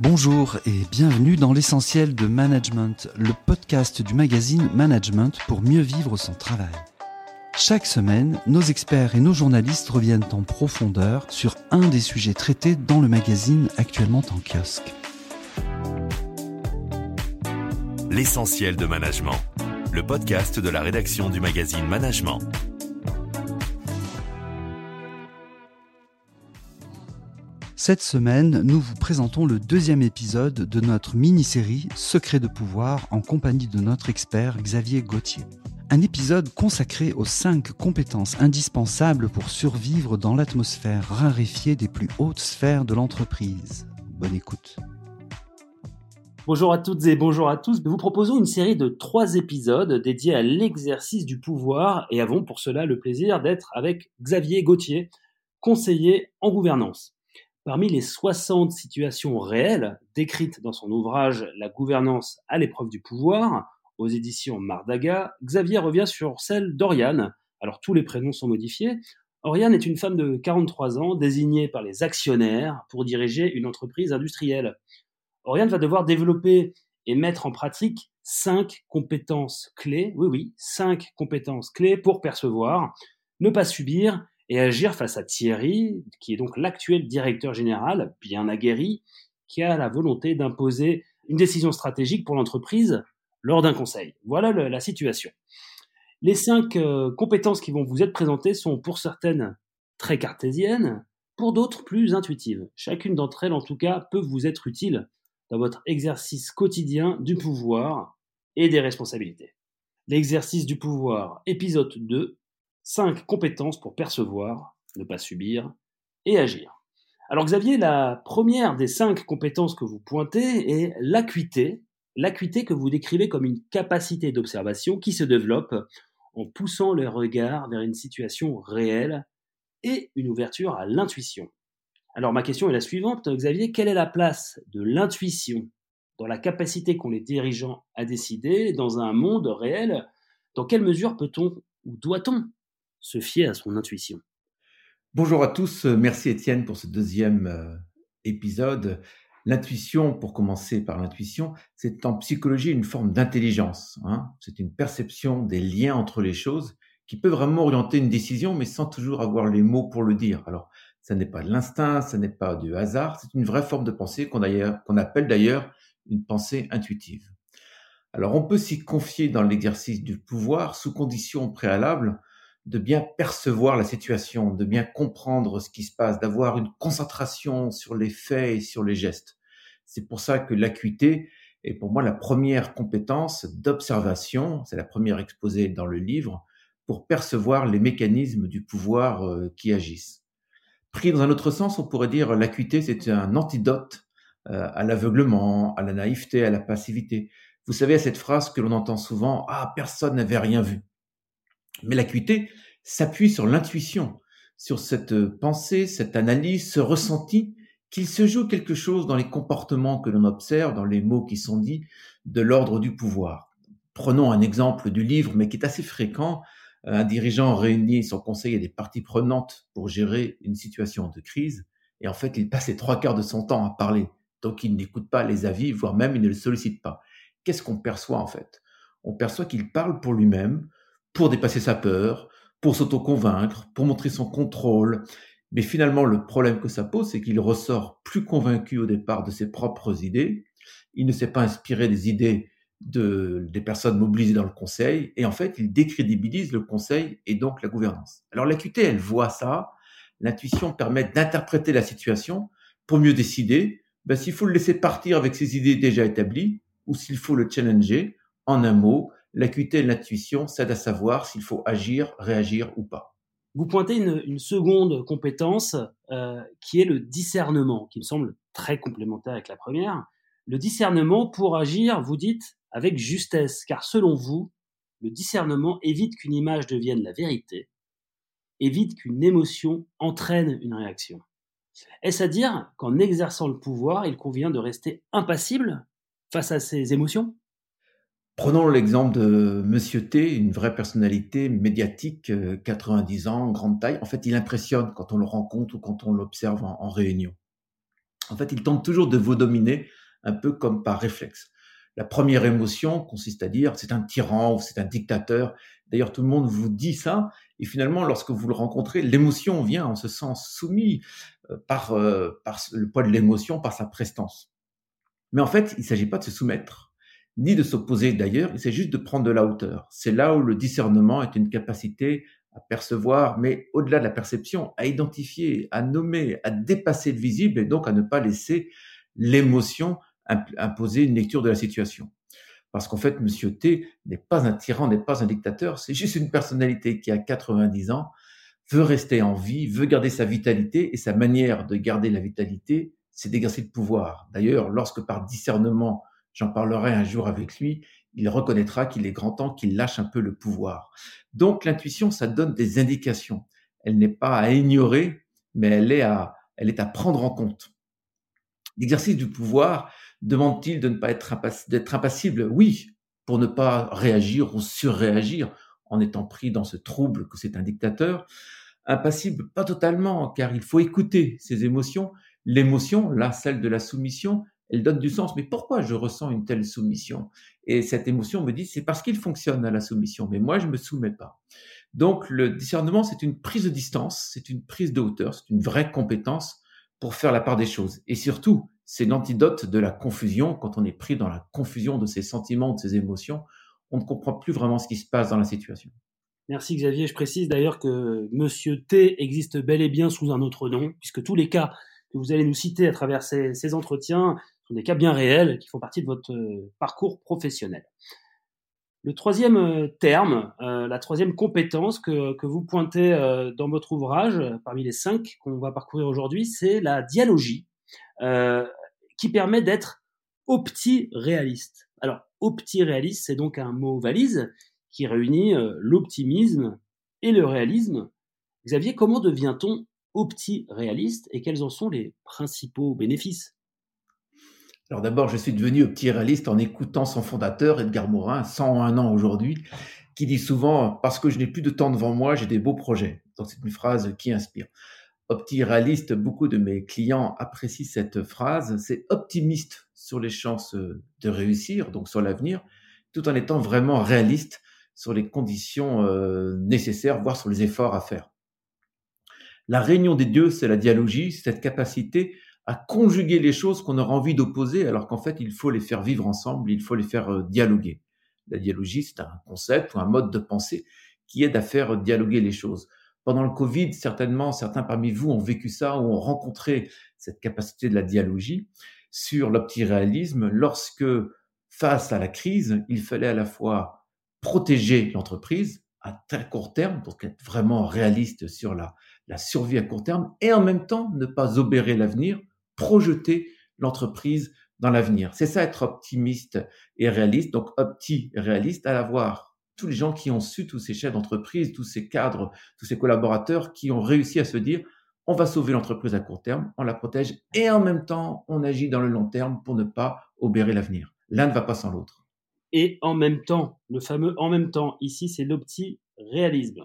Bonjour et bienvenue dans l'essentiel de Management, le podcast du magazine Management pour mieux vivre son travail. Chaque semaine, nos experts et nos journalistes reviennent en profondeur sur un des sujets traités dans le magazine actuellement en kiosque. L'essentiel de Management, le podcast de la rédaction du magazine Management. Cette semaine, nous vous présentons le deuxième épisode de notre mini-série Secrets de pouvoir en compagnie de notre expert Xavier Gauthier. Un épisode consacré aux cinq compétences indispensables pour survivre dans l'atmosphère raréfiée des plus hautes sphères de l'entreprise. Bonne écoute. Bonjour à toutes et bonjour à tous. Nous vous proposons une série de trois épisodes dédiés à l'exercice du pouvoir et avons pour cela le plaisir d'être avec Xavier Gauthier, conseiller en gouvernance. Parmi les 60 situations réelles décrites dans son ouvrage La gouvernance à l'épreuve du pouvoir, aux éditions Mardaga, Xavier revient sur celle d'Oriane. Alors tous les prénoms sont modifiés. Oriane est une femme de 43 ans désignée par les actionnaires pour diriger une entreprise industrielle. Oriane va devoir développer et mettre en pratique cinq compétences clés, oui oui, cinq compétences clés pour percevoir, ne pas subir et agir face à Thierry, qui est donc l'actuel directeur général, bien aguerri, qui a la volonté d'imposer une décision stratégique pour l'entreprise lors d'un conseil. Voilà la situation. Les cinq euh, compétences qui vont vous être présentées sont pour certaines très cartésiennes, pour d'autres plus intuitives. Chacune d'entre elles, en tout cas, peut vous être utile dans votre exercice quotidien du pouvoir et des responsabilités. L'exercice du pouvoir, épisode 2, 5 compétences pour percevoir, ne pas subir et agir. Alors Xavier, la première des cinq compétences que vous pointez est l'acuité, l'acuité que vous décrivez comme une capacité d'observation qui se développe en poussant le regard vers une situation réelle et une ouverture à l'intuition. Alors ma question est la suivante, Xavier, quelle est la place de l'intuition dans la capacité qu'ont les dirigeants à décider dans un monde réel? Dans quelle mesure peut-on ou doit-on se fier à son intuition. Bonjour à tous, merci Étienne pour ce deuxième euh, épisode. L'intuition, pour commencer par l'intuition, c'est en psychologie une forme d'intelligence. Hein. C'est une perception des liens entre les choses qui peut vraiment orienter une décision, mais sans toujours avoir les mots pour le dire. Alors, ça n'est pas de l'instinct, ça n'est pas du hasard, c'est une vraie forme de pensée qu'on appelle d'ailleurs une pensée intuitive. Alors, on peut s'y confier dans l'exercice du pouvoir sous conditions préalables de bien percevoir la situation, de bien comprendre ce qui se passe, d'avoir une concentration sur les faits et sur les gestes. C'est pour ça que l'acuité est pour moi la première compétence d'observation, c'est la première exposée dans le livre, pour percevoir les mécanismes du pouvoir euh, qui agissent. Pris dans un autre sens, on pourrait dire l'acuité, c'est un antidote euh, à l'aveuglement, à la naïveté, à la passivité. Vous savez, à cette phrase que l'on entend souvent, ah, personne n'avait rien vu. Mais l'acuité s'appuie sur l'intuition, sur cette euh, pensée, cette analyse, ce ressenti qu'il se joue quelque chose dans les comportements que l'on observe, dans les mots qui sont dits, de l'ordre du pouvoir. Prenons un exemple du livre, mais qui est assez fréquent. Un dirigeant réunit son conseil et des parties prenantes pour gérer une situation de crise, et en fait, il passe les trois quarts de son temps à parler. Donc, il n'écoute pas les avis, voire même il ne le sollicite pas. Qu'est-ce qu'on perçoit en fait? On perçoit qu'il parle pour lui-même, pour dépasser sa peur, pour s'auto-convaincre, pour montrer son contrôle. Mais finalement, le problème que ça pose, c'est qu'il ressort plus convaincu au départ de ses propres idées. Il ne s'est pas inspiré des idées de, des personnes mobilisées dans le conseil. Et en fait, il décrédibilise le conseil et donc la gouvernance. Alors l'acuité, elle voit ça. L'intuition permet d'interpréter la situation pour mieux décider ben, s'il faut le laisser partir avec ses idées déjà établies ou s'il faut le challenger. En un mot, l'acuité et l'intuition s'aident à savoir s'il faut agir, réagir ou pas. Vous pointez une, seconde compétence euh, qui est le discernement, qui me semble très complémentaire avec la première. Le discernement pour agir, vous dites, avec justesse, car selon vous, le discernement évite qu'une image devienne la vérité, évite qu'une émotion entraîne une réaction. Est-ce à dire qu'en exerçant le pouvoir, il convient de rester impassible face à ses émotions? Prenons l'exemple de Monsieur T, une vraie personnalité médiatique, 90 euh, ans, grande taille. En fait, il impressionne quand on le rencontre ou quand on l'observe en, réunion. En fait, ils tentent toujours de vous dominer un peu comme par réflexe. La première émotion consiste à dire c'est un tyran ou c'est un dictateur. D'ailleurs, tout le monde vous dit ça. Et finalement, lorsque vous le rencontrez, l'émotion vient, on se sent soumis euh, par, euh, par le poids de l'émotion, par sa prestance. Mais en fait, il ne s'agit pas de se soumettre, ni de s'opposer d'ailleurs, il s'agit juste de prendre de la hauteur. C'est là où le discernement est une capacité à percevoir, mais au-delà de la perception, à identifier, à nommer, à dépasser le visible et donc à ne pas laisser l'émotion imposer une lecture de la situation. Parce qu'en fait, Monsieur T n'est pas un tyran, n'est pas un dictateur, c'est juste une personnalité qui a 90 ans, veut rester en vie, veut garder sa vitalité, et sa manière de garder la vitalité, c'est d'exercer le pouvoir. D'ailleurs, lorsque par discernement, j'en parlerai un jour avec lui, il reconnaîtra qu'il est grand temps qu'il lâche un peu le pouvoir. Donc l'intuition, ça donne des indications. Elle n'est pas à ignorer, mais elle est à, elle est à prendre en compte. L'exercice du pouvoir demande-t-il de ne pas être d'être impassible? Oui, pour ne pas réagir ou surréagir en étant pris dans ce trouble que c'est un dictateur. Impassible, pas totalement, car il faut écouter ses émotions. L'émotion, là, celle de la soumission, elle donne du sens. Mais pourquoi je ressens une telle soumission? Et cette émotion me dit, c'est parce qu'il fonctionne à la soumission, mais moi, je me soumets pas. Donc, le discernement, c'est une prise de distance, c'est une prise de hauteur, c'est une vraie compétence pour faire la part des choses. Et surtout, c'est l'antidote de la confusion. Quand on est pris dans la confusion de ses sentiments, de ses émotions, on ne comprend plus vraiment ce qui se passe dans la situation. Merci Xavier. Je précise d'ailleurs que Monsieur T existe bel et bien sous un autre nom, puisque tous les cas que vous allez nous citer à travers ces, entretiens sont des cas bien réels qui font partie de votre euh, parcours professionnel. Le troisième euh, terme, euh, la troisième compétence que, que vous pointez dans votre ouvrage, parmi les cinq qu'on va parcourir aujourd'hui, c'est la dialogie, qui permet d'être opti-réaliste. Alors, opti-réaliste, c'est donc un mot valise qui réunit l'optimisme et le réalisme. Xavier, comment devient-on opti-réaliste et quels en sont les principaux bénéfices? Alors d'abord, je suis devenu opti-réaliste en écoutant son fondateur, Edgar Morin, 101 ans aujourd'hui, qui dit souvent « parce que je n'ai plus de temps devant moi, j'ai des beaux projets ». Donc c'est une phrase qui inspire. Opti-réaliste, beaucoup de mes clients apprécient cette phrase. C'est optimiste sur les chances de réussir, donc sur l'avenir, tout en étant vraiment réaliste sur les conditions euh, nécessaires, voire sur les efforts à faire. La réunion des dieux, c'est la dialogie, cette capacité à conjuguer les choses qu'on aura envie d'opposer, alors qu'en fait, il faut les faire vivre ensemble, il faut les faire euh, dialoguer. La dialogie, c'est un concept ou un mode de pensée qui aide à faire dialoguer les choses. Pendant le Covid, certainement, certains parmi vous ont vécu ça ou ont rencontré cette capacité de la dialogie sur l'optiréalisme lorsque, face à la crise, il fallait à la fois protéger l'entreprise à très court terme, pour être vraiment réaliste sur la, la survie à court terme, et en même temps ne pas obérer l'avenir, projeter l'entreprise dans l'avenir. C'est ça être optimiste et réaliste. Donc opti-réaliste, à l'avoir tous les gens qui ont su, tous ces chefs d'entreprise, tous ces cadres, tous ces collaborateurs qui ont réussi à se dire on va sauver l'entreprise à court terme, on la protège et en même temps on agit dans le long terme pour ne pas obérer l'avenir. L'un ne va pas sans l'autre et en même temps. Le fameux en même temps, ici, c'est l'opti-réalisme.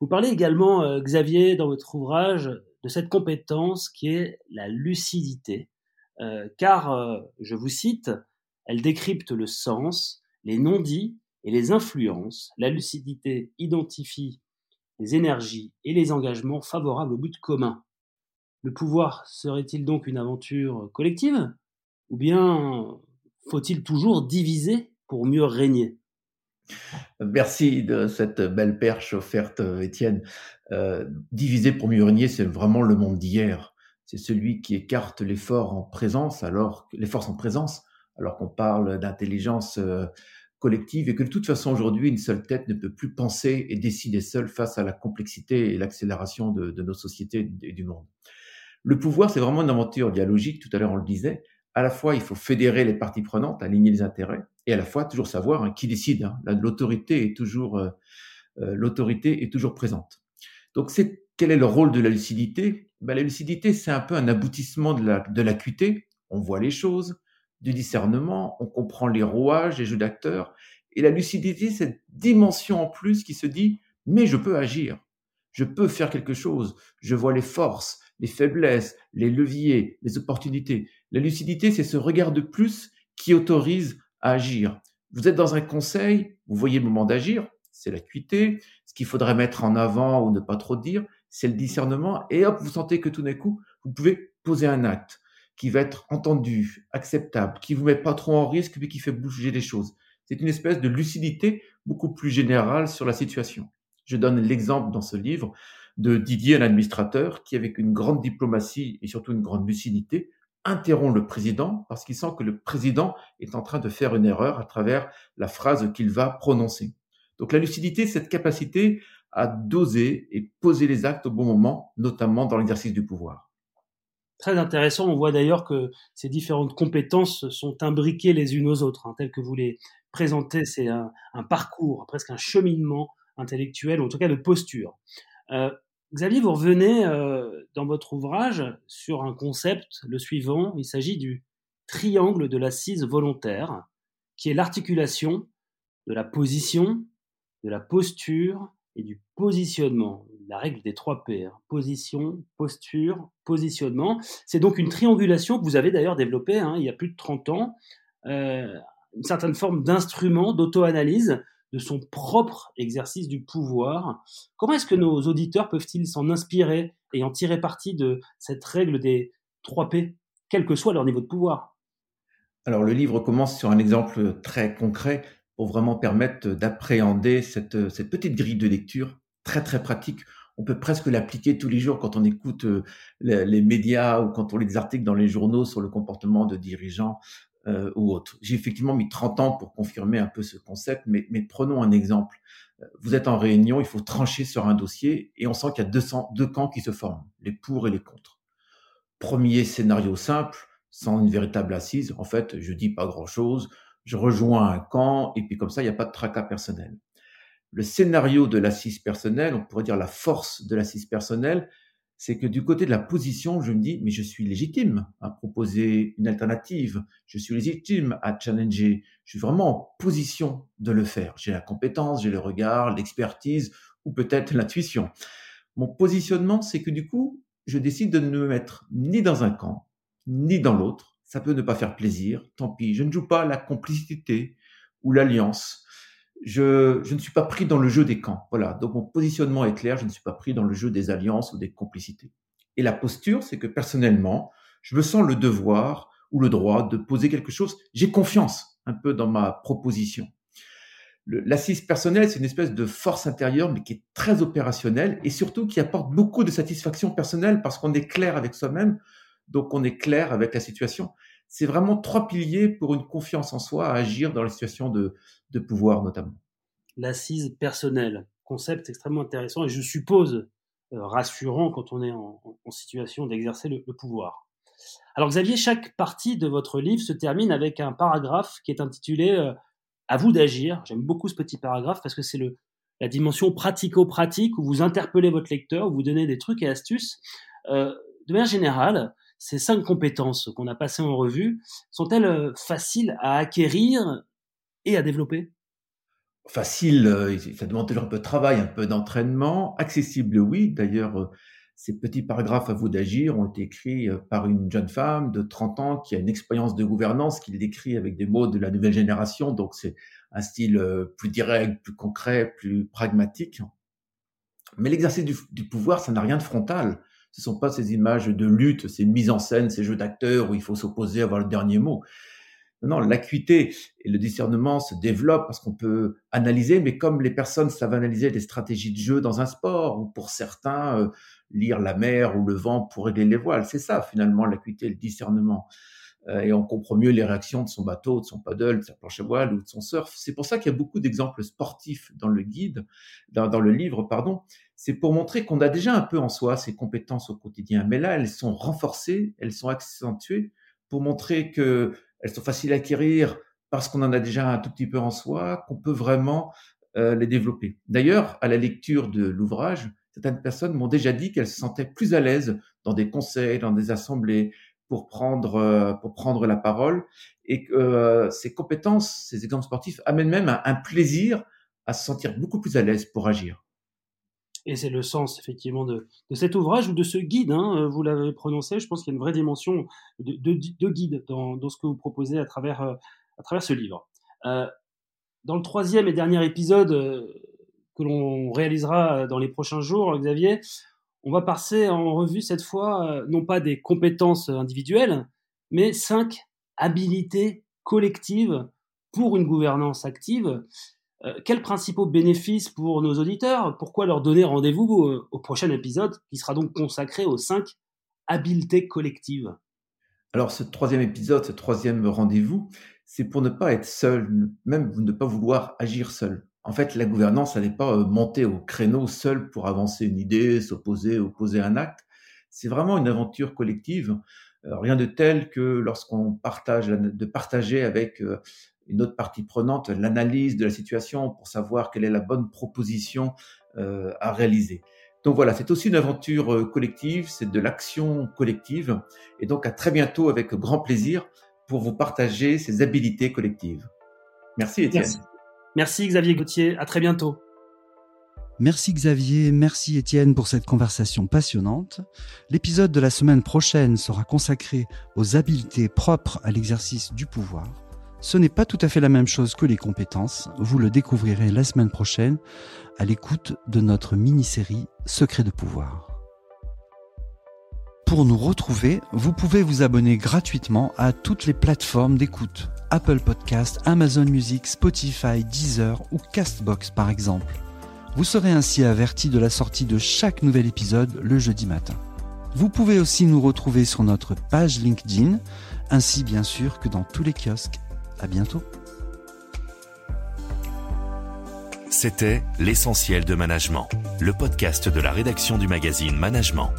Vous parlez également, euh, Xavier, dans votre ouvrage, de cette compétence qui est la lucidité, euh, car, euh, je vous cite, elle décrypte le sens, les non-dits et les influences. La lucidité identifie les énergies et les engagements favorables au but commun. Le pouvoir serait-il donc une aventure collective? Ou bien faut-il toujours diviser pour mieux régner? Merci de cette belle perche offerte, Étienne. Euh, diviser pour mieux régner, c'est vraiment le monde d'hier. C'est celui qui écarte l'effort en présence, alors les forces en présence, alors qu'on parle d'intelligence euh, collective et que de toute façon aujourd'hui, une seule tête ne peut plus penser et décider seule face à la complexité et l'accélération de, de nos sociétés et du monde. Le pouvoir, c'est vraiment une aventure dialogique. Tout à l'heure, on le disait à la fois, il faut fédérer les parties prenantes, aligner les intérêts, et à la fois toujours savoir hein, qui décide. Hein. L'autorité est toujours euh, euh, l'autorité est toujours présente. Donc, c'est quel est le rôle de la lucidité? Ben, La lucidité, c'est un peu un aboutissement de la de l'acuité. On voit les choses, du discernement, on comprend les rouages, les jeux d'acteurs, et la lucidité, cette dimension en plus qui se dit mais je peux agir, je peux faire quelque chose, je vois les forces, les faiblesses, les leviers, les opportunités. La lucidité, c'est ce regard de plus qui autorise à agir. Vous êtes dans un conseil, vous voyez le moment d'agir, c'est l'acuité. Ce qu'il faudrait mettre en avant ou ne pas trop dire, c'est le discernement. Et hop, vous sentez que tout d'un coup, vous pouvez poser un acte qui va être entendu, acceptable, qui vous met pas trop en risque, mais qui fait bouger les choses. C'est une espèce de lucidité beaucoup plus générale sur la situation. Je donne l'exemple dans ce livre de Didier, un administrateur, qui avec une grande diplomatie et surtout une grande lucidité, interrompt le président parce qu'il sent que le président est en train de faire une erreur à travers la phrase qu'il va prononcer. Donc la lucidité, cette capacité à doser et poser les actes au bon moment, notamment dans l'exercice du pouvoir. Très intéressant. On voit d'ailleurs que ces différentes compétences sont imbriquées les unes aux autres, hein, telles que vous les présentez. C'est un, parcours, presque un cheminement intellectuel, ou en tout cas de posture. Euh, Xavier, vous revenez euh, dans votre ouvrage sur un concept, le suivant. Il s'agit du triangle de l'assise volontaire, qui est l'articulation de la position, de la posture et du positionnement. La règle des trois P. Hein. Position, posture, positionnement. C'est donc une triangulation que vous avez d'ailleurs développée hein, il y a plus de 30 ans. Euh, une certaine forme d'instrument d'auto-analyse de son propre exercice du pouvoir. Comment est-ce que nos auditeurs peuvent-ils s'en inspirer et en tirer parti de cette règle des 3 P, quel que soit leur niveau de pouvoir? Alors le livre commence sur un exemple très concret pour vraiment permettre d'appréhender cette, cette petite grille de lecture très très pratique. On peut presque l'appliquer tous les jours quand on écoute euh, les, les, médias ou quand on lit des articles dans les journaux sur le comportement de dirigeants euh, ou autre. J'ai effectivement mis 30 ans pour confirmer un peu ce concept, mais, prenons un exemple. Euh, vous êtes en réunion, il faut trancher sur un dossier et on sent qu'il y a 200, deux camps qui se forment, les pour et les contre. Premier scénario simple, sans une véritable assise. En fait, je dis pas grand-chose, je rejoins un camp et puis comme ça, il n'y a pas de tracas personnel. Le scénario de l'assise personnelle, on pourrait dire la force de l'assise personnelle, c'est que du côté de la position, je me dis, mais je suis légitime à proposer une alternative, je suis légitime à challenger, je suis vraiment en position de le faire. J'ai la compétence, j'ai le regard, l'expertise ou peut-être l'intuition. Mon positionnement, c'est que du coup, je décide de ne me mettre ni dans un camp, ni dans l'autre. Ça peut ne pas faire plaisir, tant pis. Je ne joue pas la complicité ou l'alliance je, ne suis pas pris dans le jeu des camps. Voilà. Donc mon positionnement est clair, je ne suis pas pris dans le jeu des alliances ou des complicités. Et la posture, c'est que personnellement, je me sens le devoir ou le droit de poser quelque chose. J'ai confiance un peu dans ma proposition. L'assise personnelle, c'est une espèce de force intérieure, mais qui est très opérationnelle et surtout qui apporte beaucoup de satisfaction personnelle parce qu'on est clair avec soi-même, donc on est clair avec la situation c'est vraiment trois piliers pour une confiance en soi à agir dans la situation de, pouvoir notamment. L'assise personnelle, concept extrêmement intéressant et je suppose euh, rassurant quand on est en, situation d'exercer le, pouvoir. Alors Xavier, chaque partie de votre livre se termine avec un paragraphe qui est intitulé euh, À vous d'agir. J'aime beaucoup ce petit paragraphe parce que c'est la dimension pratico-pratique où vous interpellez votre lecteur, où vous donnez des trucs et astuces. Euh, de manière générale, ces cinq compétences qu'on a passées en revue, sont-elles euh, faciles à acquérir et à développer? Facile, euh, ça demande toujours un peu de travail, un peu d'entraînement. Accessible, oui. D'ailleurs, euh, ces petits paragraphes à vous d'agir ont été écrits par une jeune femme de 30 ans qui a une expérience de gouvernance, qui l'écrit avec des mots de la nouvelle génération. Donc, c'est un style plus direct, plus concret, plus pragmatique. Mais l'exercice du pouvoir, ça n'a rien de frontal ce sont pas ces images de lutte, ces mises en scène, ces jeux d'acteurs où il faut s'opposer, avoir le dernier mot. Non, l'acuité et le discernement se développent parce qu'on peut analyser, mais comme les personnes savent analyser des stratégies de jeu dans un sport, ou pour certains, euh, lire la mer ou le vent pour régler les voiles, c'est ça finalement l'acuité, le discernement. Euh, et on comprend mieux les réactions de son bateau, de son paddle, de sa planche à voile ou de son surf. C'est pour ça qu'il y a beaucoup d'exemples sportifs dans le guide, dans, le livre, pardon, c'est pour montrer qu'on a déjà un peu en soi ces compétences au quotidien. Mais là, elles sont renforcées, elles sont accentuées pour montrer que elles sont faciles à acquérir parce qu'on en a déjà un tout petit peu en soi, qu'on peut vraiment euh, les développer. D'ailleurs, à la lecture de l'ouvrage, certaines personnes m'ont déjà dit qu'elles se sentaient plus à l'aise dans des conseils, dans des assemblées, pour prendre euh, pour prendre la parole, et que euh, ces compétences, ces exemples sportifs amènent même un plaisir à se sentir beaucoup plus à l'aise pour agir. Et c'est le sens effectivement de, cet ouvrage ou de ce guide. Hein, vous l'avez prononcé. Je pense qu'il y a une vraie dimension de, guide dans, ce que vous proposez à travers, à travers ce livre. dans le troisième et dernier épisode que l'on réalisera dans les prochains jours, Xavier, on va passer en revue cette fois non pas des compétences individuelles, mais cinq habilités collectives pour une gouvernance active. Euh, quels principaux bénéfices pour nos auditeurs? Pourquoi leur donner rendez-vous euh, au, prochain épisode qui sera donc consacré aux cinq habiletés collectives? Alors ce troisième épisode, ce troisième rendez-vous, c'est pour ne pas être seul, même ne pas vouloir agir seul. En fait, la gouvernance, elle n'est pas euh, montée au créneau seul pour avancer une idée, s'opposer, opposer un acte. C'est vraiment une aventure collective euh, rien de tel que lorsqu'on partage, de partager avec euh, une autre partie prenante l'analyse de la situation pour savoir quelle est la bonne proposition à réaliser. Donc voilà, c'est aussi une aventure collective, c'est de l'action collective. Et donc à très bientôt avec grand plaisir pour vous partager ces habilités collectives. Merci Étienne. Merci Xavier Gauthier, à très bientôt. Merci Xavier, merci Étienne pour cette conversation passionnante. L'épisode de la semaine prochaine sera consacré aux habiletés propres à l'exercice du pouvoir. Ce n'est pas tout à fait la même chose que les compétences, vous le découvrirez la semaine prochaine à l'écoute de notre mini-série Secrets de pouvoir. Pour nous retrouver, vous pouvez vous abonner gratuitement à toutes les plateformes d'écoute, Apple Podcast, Amazon Music, Spotify, Deezer ou Castbox par exemple. Vous serez ainsi averti de la sortie de chaque nouvel épisode le jeudi matin. Vous pouvez aussi nous retrouver sur notre page LinkedIn, ainsi bien sûr que dans tous les kiosques. À bientôt. C'était L'essentiel de management, le podcast de la rédaction du magazine Management.